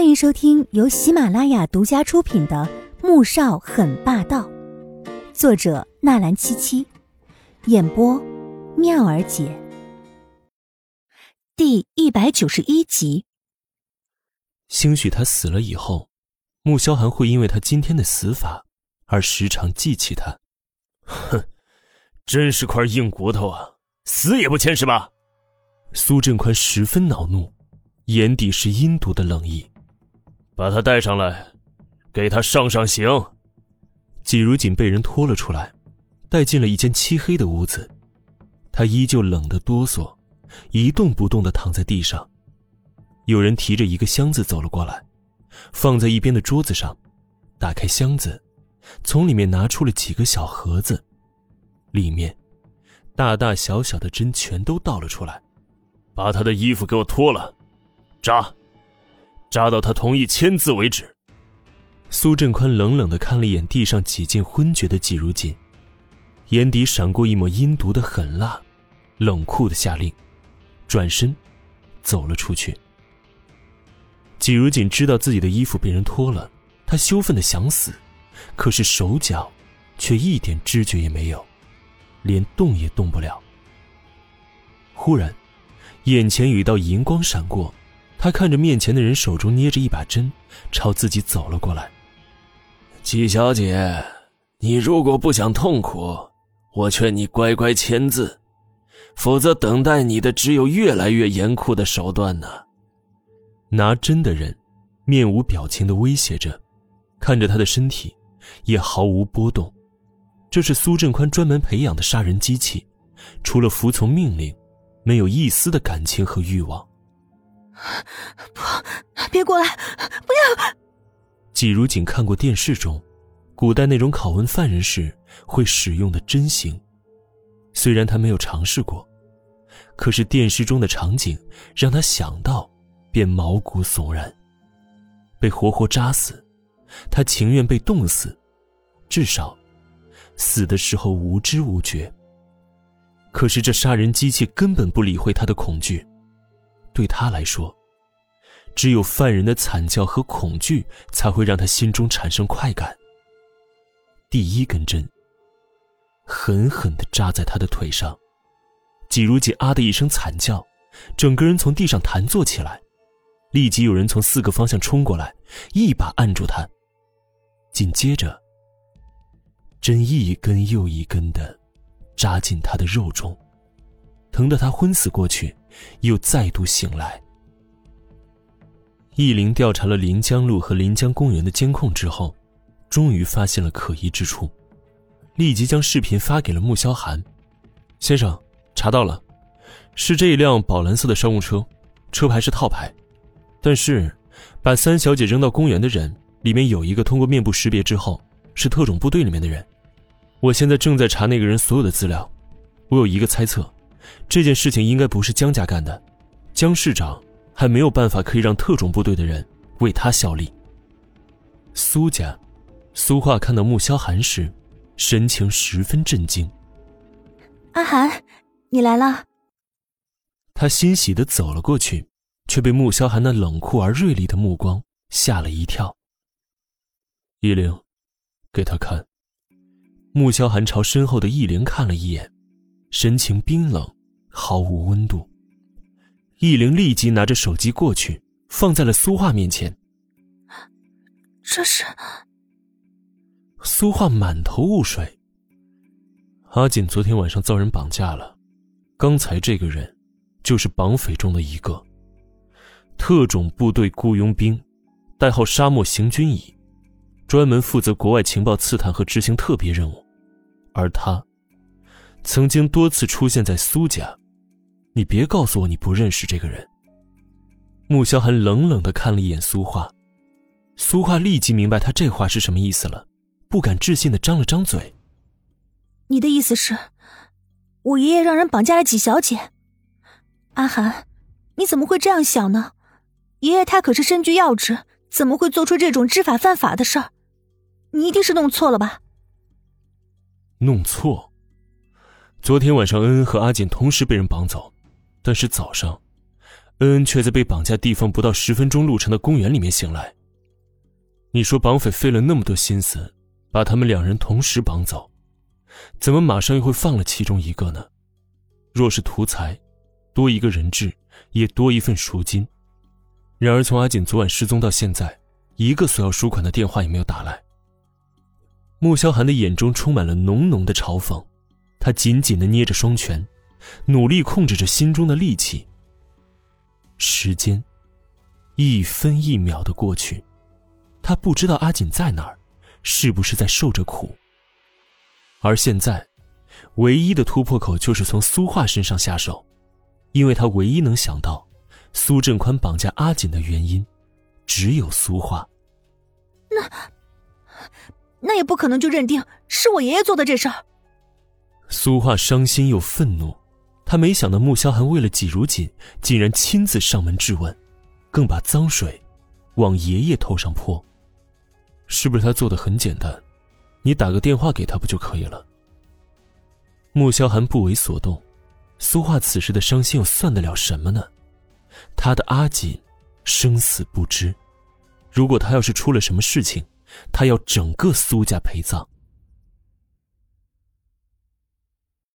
欢迎收听由喜马拉雅独家出品的《穆少很霸道》，作者纳兰七七，演播妙儿姐。第一百九十一集。兴许他死了以后，穆萧寒会因为他今天的死法而时常记起他。哼，真是块硬骨头啊！死也不签是吧？苏振宽十分恼怒，眼底是阴毒的冷意。把他带上来，给他上上刑。季如锦被人拖了出来，带进了一间漆黑的屋子。他依旧冷得哆嗦，一动不动的躺在地上。有人提着一个箱子走了过来，放在一边的桌子上。打开箱子，从里面拿出了几个小盒子，里面大大小小的针全都倒了出来。把他的衣服给我脱了，扎，扎到他同意签字为止。苏振宽冷冷的看了一眼地上几近昏厥的季如锦，眼底闪过一抹阴毒的狠辣，冷酷的下令，转身走了出去。季如锦知道自己的衣服被人脱了，他羞愤的想死，可是手脚却一点知觉也没有，连动也动不了。忽然。眼前有一道银光闪过，他看着面前的人手中捏着一把针，朝自己走了过来。季小姐，你如果不想痛苦，我劝你乖乖签字，否则等待你的只有越来越严酷的手段呢。拿针的人面无表情的威胁着，看着他的身体也毫无波动。这是苏振宽专门培养的杀人机器，除了服从命令。没有一丝的感情和欲望。不，别过来！不要！季如锦看过电视中，古代那种拷问犯人时会使用的针刑，虽然他没有尝试过，可是电视中的场景让他想到，便毛骨悚然。被活活扎死，他情愿被冻死，至少，死的时候无知无觉。可是这杀人机器根本不理会他的恐惧，对他来说，只有犯人的惨叫和恐惧才会让他心中产生快感。第一根针狠狠地扎在他的腿上，季如锦啊的一声惨叫，整个人从地上弹坐起来，立即有人从四个方向冲过来，一把按住他，紧接着，针一根又一根的。扎进他的肉中，疼得他昏死过去，又再度醒来。易林调查了临江路和临江公园的监控之后，终于发现了可疑之处，立即将视频发给了穆萧寒。先生，查到了，是这一辆宝蓝色的商务车，车牌是套牌，但是把三小姐扔到公园的人里面有一个通过面部识别之后是特种部队里面的人。我现在正在查那个人所有的资料，我有一个猜测，这件事情应该不是江家干的，江市长还没有办法可以让特种部队的人为他效力。苏家，苏画看到穆萧寒时，神情十分震惊。阿寒，你来了。他欣喜的走了过去，却被穆萧寒那冷酷而锐利的目光吓了一跳。依灵，给他看。穆萧寒朝身后的易灵看了一眼，神情冰冷，毫无温度。易灵立即拿着手机过去，放在了苏画面前。这是。苏画满头雾水。阿锦昨天晚上遭人绑架了，刚才这个人，就是绑匪中的一个。特种部队雇佣兵，代号沙漠行军蚁。专门负责国外情报刺探和执行特别任务，而他曾经多次出现在苏家。你别告诉我你不认识这个人。穆萧寒冷冷的看了一眼苏画，苏画立即明白他这话是什么意思了，不敢置信的张了张嘴：“你的意思是，我爷爷让人绑架了几小姐？阿寒，你怎么会这样想呢？爷爷他可是身居要职，怎么会做出这种知法犯法的事儿？”你一定是弄错了吧？弄错。昨天晚上，恩恩和阿锦同时被人绑走，但是早上，恩恩却在被绑架地方不到十分钟路程的公园里面醒来。你说绑匪费了那么多心思，把他们两人同时绑走，怎么马上又会放了其中一个呢？若是图财，多一个人质，也多一份赎金。然而从阿锦昨晚失踪到现在，一个索要赎款的电话也没有打来。穆萧寒的眼中充满了浓浓的嘲讽，他紧紧的捏着双拳，努力控制着心中的戾气。时间一分一秒的过去，他不知道阿锦在哪儿，是不是在受着苦。而现在，唯一的突破口就是从苏画身上下手，因为他唯一能想到苏振宽绑架阿锦的原因，只有苏画。那。那也不可能就认定是我爷爷做的这事儿。苏画伤心又愤怒，他没想到穆萧寒为了季如锦，竟然亲自上门质问，更把脏水往爷爷头上泼。是不是他做的很简单？你打个电话给他不就可以了？穆萧寒不为所动，苏画此时的伤心又算得了什么呢？他的阿锦生死不知，如果他要是出了什么事情。他要整个苏家陪葬。